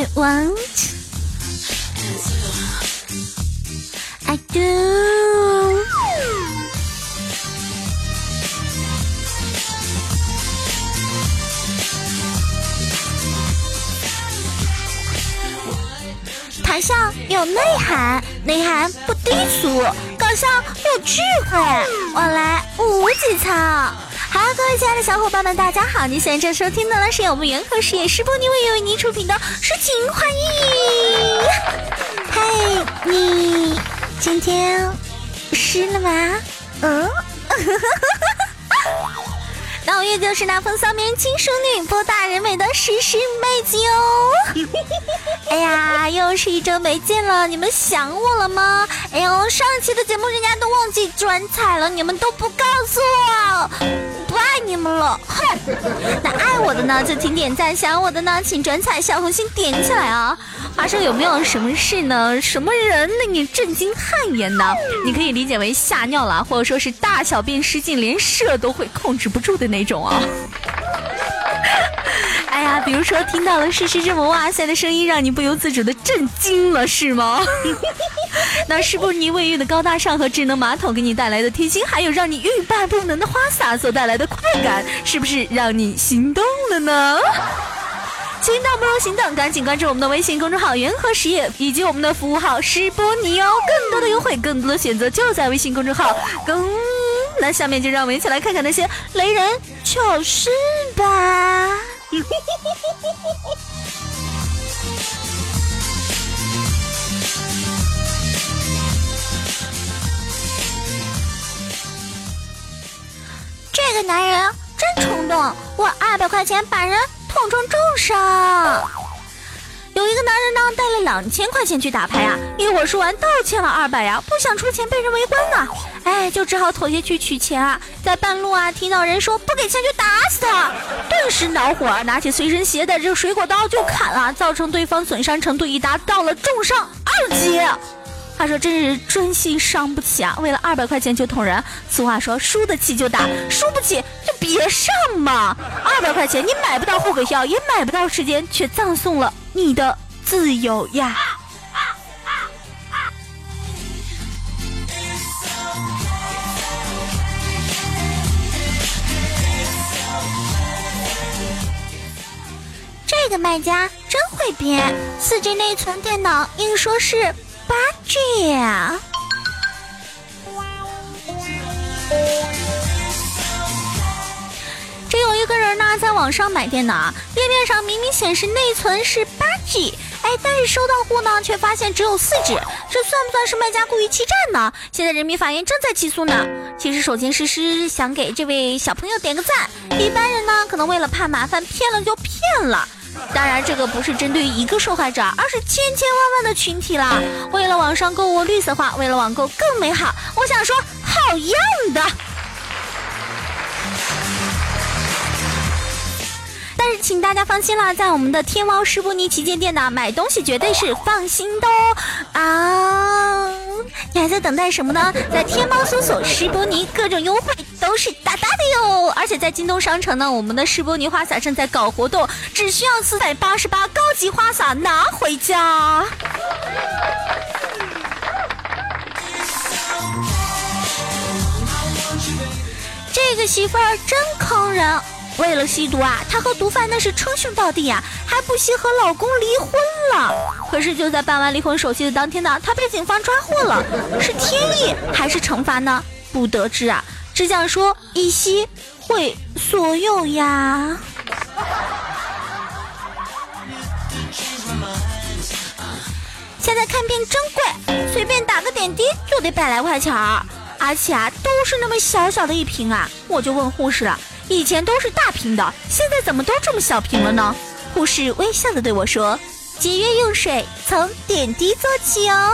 I want, I do。台上有内涵，内涵不低俗，搞笑有智慧，我来无节操。好，各位亲爱的小伙伴们，大家好！您现在正收听的呢是由我们元和实业师播尼为为您出品的《诗情画意》。嘿，你今天湿了吗？嗯。那我也就是那风骚迷人、轻熟女、博大人美的时时妹子哟。哎呀，又是一周没见了，你们想我了吗？哎呦，上期的节目人家都忘记转采了，你们都不告诉我，你们了。哼，那爱我的呢就请点赞，想我的呢请转彩小红心点起来啊。话说有没有什么事呢？什么人令你震惊汗颜呢？你可以理解为吓尿了，或者说是大小便失禁，连射都会控制不住的那种啊。哎呀，比如说听到了诗诗这么哇塞的声音，让你不由自主的震惊了，是吗？那是不是你卫浴的高大上和智能马桶给你带来的贴心，还有让你欲罢不能的花洒所带来的快感，是不是让你心动了呢？心动不如行动，赶紧关注我们的微信公众号“元和实业”以及我们的服务号“诗波尼”哦，更多的优惠，更多的选择就在微信公众号。更，那下面就让我们一起来看看那些雷人糗事吧。个男人真冲动，我二百块钱把人。捅成重伤，有一个男人呢带了两千块钱去打牌啊，一会儿说完倒欠了二百呀，不想出钱被人围观呢，哎，就只好妥协去取钱啊，在半路啊听到人说不给钱就打死他，顿时恼火，拿起随身携带这个水果刀就砍了，造成对方损伤程度已达到了重伤二级。他说：“真是真心伤不起啊！为了二百块钱就捅人。俗话说，输得起就打，输不起就别上嘛。二百块钱你买不到后悔药，也买不到时间，却葬送了你的自由呀！”这个卖家真会编，四 G 内存电脑硬说是。八 G！这有一个人呢，在网上买电脑，页面上明明显示内存是八 G，哎，但是收到货呢，却发现只有四 G，这算不算是卖家故意欺诈呢？现在人民法院正在起诉呢。其实，首先诗诗想给这位小朋友点个赞，一般人呢，可能为了怕麻烦，骗了就骗了。当然，这个不是针对一个受害者，而是千千万万的群体啦。为了网上购物绿色化，为了网购更美好，我想说，好样的！但是，请大家放心啦，在我们的天猫施布尼旗舰店呢，买东西绝对是放心的哦啊！你还在等待什么呢？在天猫搜索施波尼，各种优惠都是大大的哟！而且在京东商城呢，我们的施波尼花洒正在搞活动，只需要四百八十八高级花洒拿回家。这个媳妇儿真坑人。为了吸毒啊，她和毒贩那是称兄道弟呀，还不惜和老公离婚了。可是就在办完离婚手续的当天呢，她被警方抓获了。是天意还是惩罚呢？不得知啊，只想说一吸毁所有呀。现在看病真贵，随便打个点滴就得百来块钱儿，而且啊，都是那么小小的一瓶啊。我就问护士了。以前都是大瓶的，现在怎么都这么小瓶了呢？护士微笑的对我说：“节约用水，从点滴做起哦。”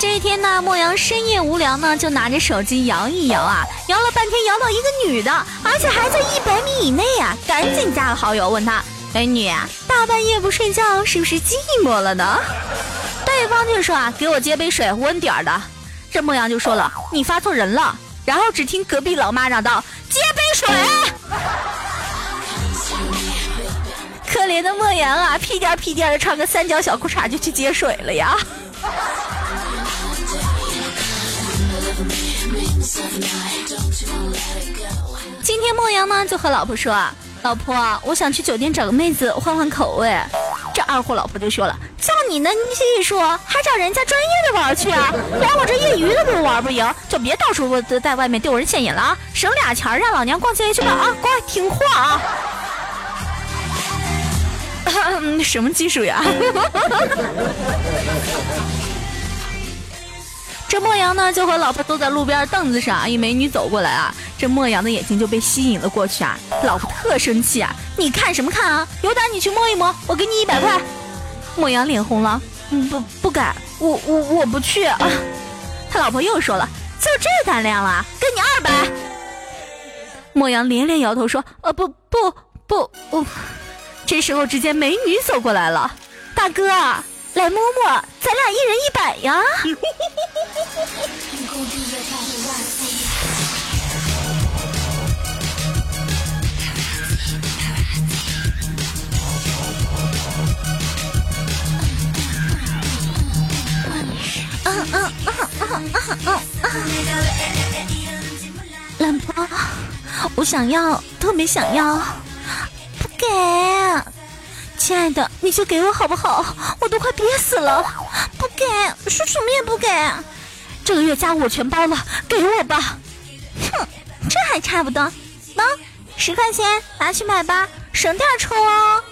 这一天呢，莫阳深夜无聊呢，就拿着手机摇一摇啊，摇了半天，摇到一个女的，而且还在一百米以内啊，赶紧加了好友，问她：“美女啊，大半夜不睡觉，是不是寂寞了呢？”对方就说啊，给我接杯水，温点儿的。这莫阳就说了，你发错人了，然后只听隔壁老妈嚷道：“接杯水！”可怜的莫阳啊，屁颠屁颠的穿个三角小裤衩就去接水了呀。今天莫阳呢就和老婆说：“老婆，我想去酒店找个妹子换换口味。”这二货老婆就说了：“叫你那技术，还找人家专业的玩去啊？连我这业余的都玩不赢，就别到处在外面丢人现眼了啊！省俩钱让老娘逛街去吧啊！乖，听话啊！” 什么技术呀？这莫阳呢，就和老婆坐在路边凳子上，一美女走过来啊，这莫阳的眼睛就被吸引了过去啊。老婆特生气啊，你看什么看啊？有胆你去摸一摸，我给你一百块。莫阳脸红了，嗯，不不敢，我我我不去啊。他老婆又说了，就这胆量了，给你二百。莫阳连连摇头说，呃不不不不。这时候，只见美女走过来了，大哥。来摸摸，咱俩一人一百呀！嗯嗯嗯嗯嗯嗯老婆，我想要，特别想要，不给。亲爱的，你就给我好不好？我都快憋死了！不给，说什么也不给。这个月家务我全包了，给我吧。哼，这还差不多。喏，十块钱，拿去买吧，省点抽哦。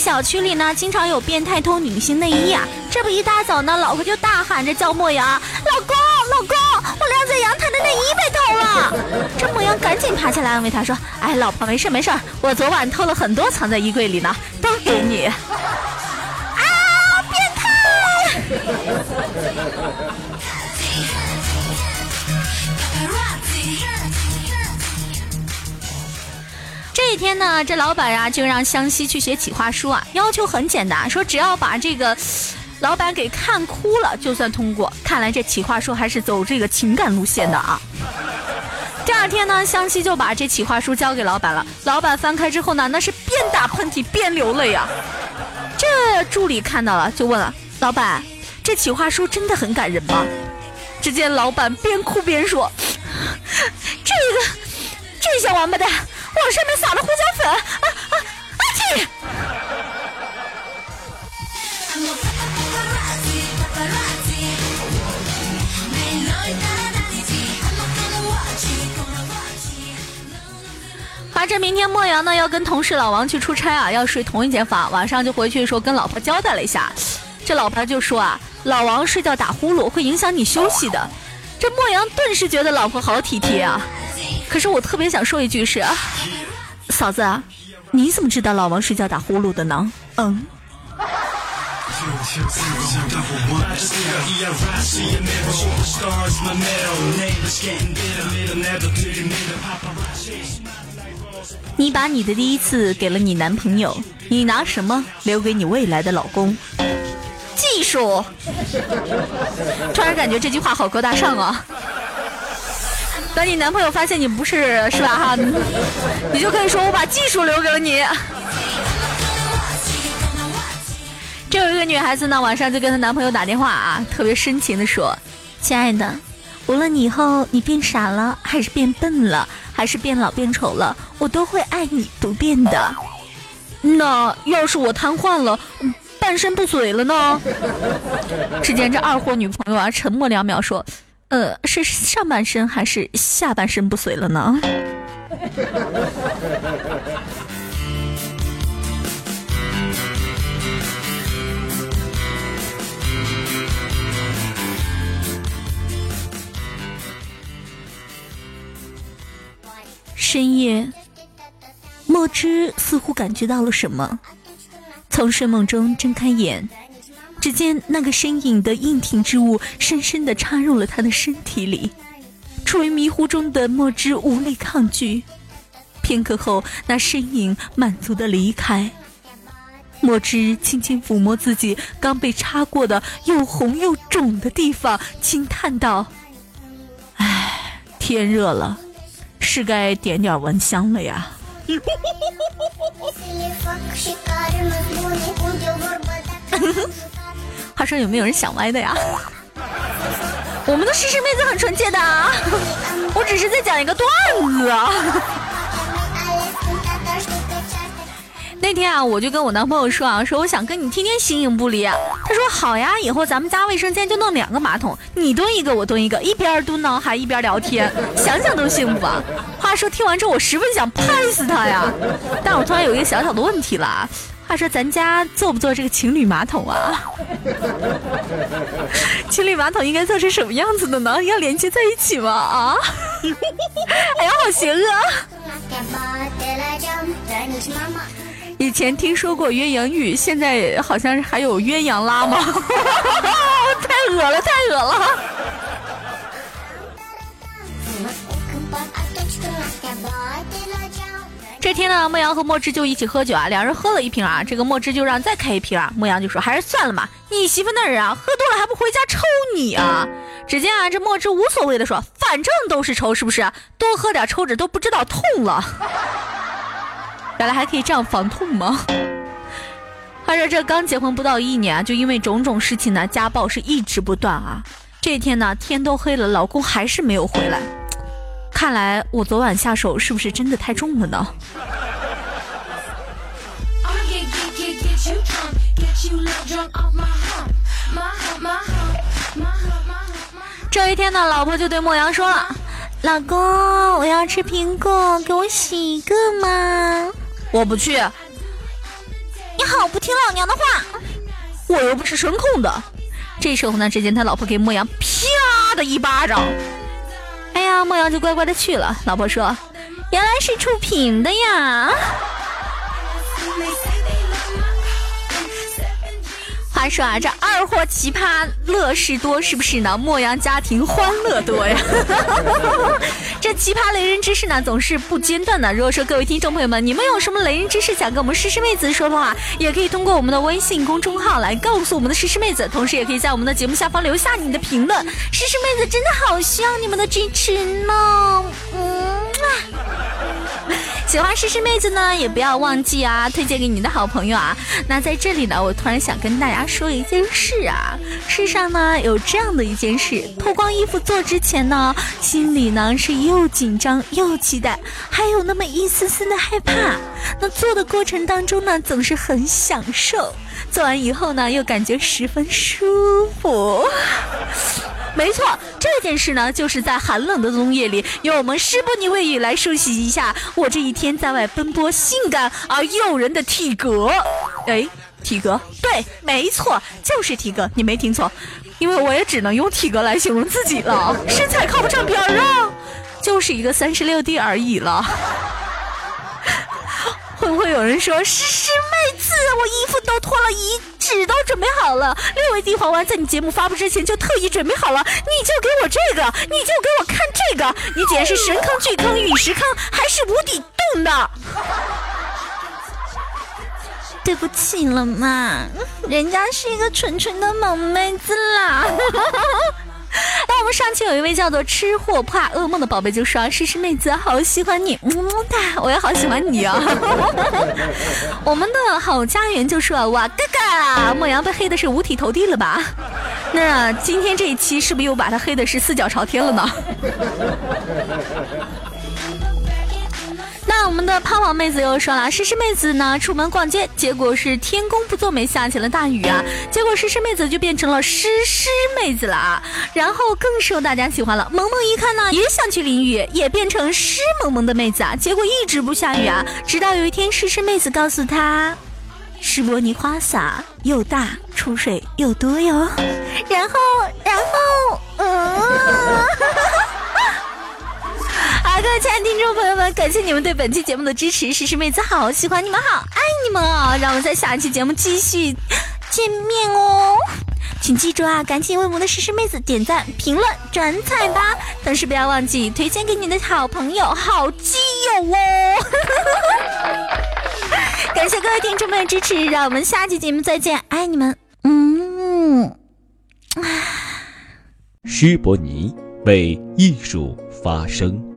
小区里呢，经常有变态偷女性内衣啊。这不一大早呢，老婆就大喊着叫莫阳：“老公，老公，我晾在阳台的内衣被偷了。”这莫阳赶紧爬起来安慰他说：“哎，老婆没事没事，我昨晚偷了很多藏在衣柜里呢，都给你。”啊，变态！这一天呢，这老板呀就让湘西去写企划书啊，要求很简单，说只要把这个。老板给看哭了，就算通过。看来这企划书还是走这个情感路线的啊。第二天呢，湘西就把这企划书交给老板了。老板翻开之后呢，那是边打喷嚏边流泪呀。这助理看到了，就问了老板：“这企划书真的很感人吗？”只见老板边哭边说：“ 这个，这小王八蛋往上面撒了胡椒粉啊啊啊！去！”反正明天莫阳呢要跟同事老王去出差啊，要睡同一间房。晚上就回去的时候跟老婆交代了一下，这老婆就说啊，老王睡觉打呼噜会影响你休息的。这莫阳顿时觉得老婆好体贴啊。可是我特别想说一句是，嫂子，你怎么知道老王睡觉打呼噜的呢？嗯。你把你的第一次给了你男朋友，你拿什么留给你未来的老公？技术。突然感觉这句话好高大上啊！等你男朋友发现你不是是吧哈，你就可以说我把技术留给你。这有一个女孩子呢，晚上就跟她男朋友打电话啊，特别深情的说：“亲爱的，无论你以后你变傻了，还是变笨了。”还是变老变丑了，我都会爱你不变的。那要是我瘫痪了，半身不遂了呢？只见这二货女朋友啊，沉默两秒说：“呃，是上半身还是下半身不遂了呢？”深夜，墨汁似乎感觉到了什么，从睡梦中睁开眼，只见那个身影的硬挺之物深深地插入了他的身体里，处于迷糊中的墨汁无力抗拒，片刻后，那身影满足的离开。墨汁轻轻抚摸自己刚被插过的又红又肿的地方，轻叹道：“唉，天热了，是该点点蚊香了呀。”话说有没有人想歪的呀？我们的诗诗妹子很纯洁的，我只是在讲一个段子啊。那天啊，我就跟我男朋友说啊，说我想跟你天天形影不离。他说好呀，以后咱们家卫生间就弄两个马桶，你蹲一个，我蹲一个，一边蹲呢还一边聊天，想想都幸福啊。话说听完之后，我十分想拍死他呀，但我突然有一个小小的问题了。话说咱家做不做这个情侣马桶啊？情侣马桶应该做成什么样子的呢？要连接在一起吗？啊？哎呀，好邪恶！以前听说过鸳鸯浴，现在好像还有鸳鸯拉吗？太恶了，太恶了！这天呢，莫阳和墨汁就一起喝酒啊，两人喝了一瓶啊，这个墨汁就让再开一瓶啊，莫阳就说还是算了吧，你媳妇那人啊，喝多了还不回家抽你啊！只见啊，这墨汁无所谓的说，反正都是抽，是不是？多喝点抽着都不知道痛了。原来还可以这样防痛吗？话说这刚结婚不到一年，就因为种种事情呢，家暴是一直不断啊。这天呢，天都黑了，老公还是没有回来。看来我昨晚下手是不是真的太重了呢？这一天呢，老婆就对莫阳说了：“老公，我要吃苹果，给我洗一个吗？”我不去，你好不听老娘的话，我又不是声控的。这时候呢，只见他老婆给莫阳啪的一巴掌，呀，莫阳就乖乖的去了。老婆说：“原来是触屏的呀。”他说啊，这二货奇葩乐事多，是不是呢？莫阳家庭欢乐多呀。这奇葩雷人之事呢，总是不间断的。如果说各位听众朋友们，你们有什么雷人之事想跟我们诗诗妹子说的话，也可以通过我们的微信公众号来告诉我们的诗诗妹子，同时也可以在我们的节目下方留下你的评论。诗诗妹子真的好需要你们的支持呢。嗯。喜欢诗诗妹子呢，也不要忘记啊，推荐给你的好朋友啊。那在这里呢，我突然想跟大家说一件事啊。世上呢有这样的一件事，脱光衣服做之前呢，心里呢是又紧张又期待，还有那么一丝丝的害怕。那做的过程当中呢，总是很享受，做完以后呢，又感觉十分舒服。没错，这件事呢，就是在寒冷的冬夜里，由我们施波尼卫语来梳洗一下我这一天在外奔波性感而诱人的体格。哎，体格，对，没错，就是体格，你没听错，因为我也只能用体格来形容自己了，身材靠不上边儿啊，就是一个三十六 D 而已了。会不会有人说诗诗妹子，我衣服都脱了，一纸都准备好了，六味地黄丸在你节目发布之前就特意准备好了，你就给我这个，你就给我看这个，你简直是神坑巨坑陨石坑，还是无底洞的。对不起了嘛，人家是一个纯纯的萌妹子啦。上期有一位叫做吃货怕噩梦的宝贝就说：“诗诗妹子好喜欢你，么么哒，我也好喜欢你啊。”我们的好家园就说：“哇嘎嘎，莫阳被黑的是五体投地了吧？那今天这一期是不是又把他黑的是四脚朝天了呢？”那我们的胖胖妹子又说了，诗诗妹子呢出门逛街，结果是天公不作美，下起了大雨啊，结果诗诗妹子就变成了诗诗妹子了啊，然后更受大家喜欢了。萌萌一看呢，也想去淋雨，也变成湿萌萌的妹子啊，结果一直不下雨啊，直到有一天诗诗妹子告诉他，施伯尼花洒又大，出水又多哟，然后，然后，嗯。各位亲爱的听众朋友们，感谢你们对本期节目的支持，诗诗妹子好，喜欢你们好，爱你们哦！让我们在下一期节目继续见面哦。请记住啊，赶紧为我们的诗诗妹子点赞、评论、转采吧！同时不要忘记推荐给你的好朋友、好基友哦！感谢各位听众们的支持，让我们下期节目再见，爱你们！嗯，施伯尼为艺术发声。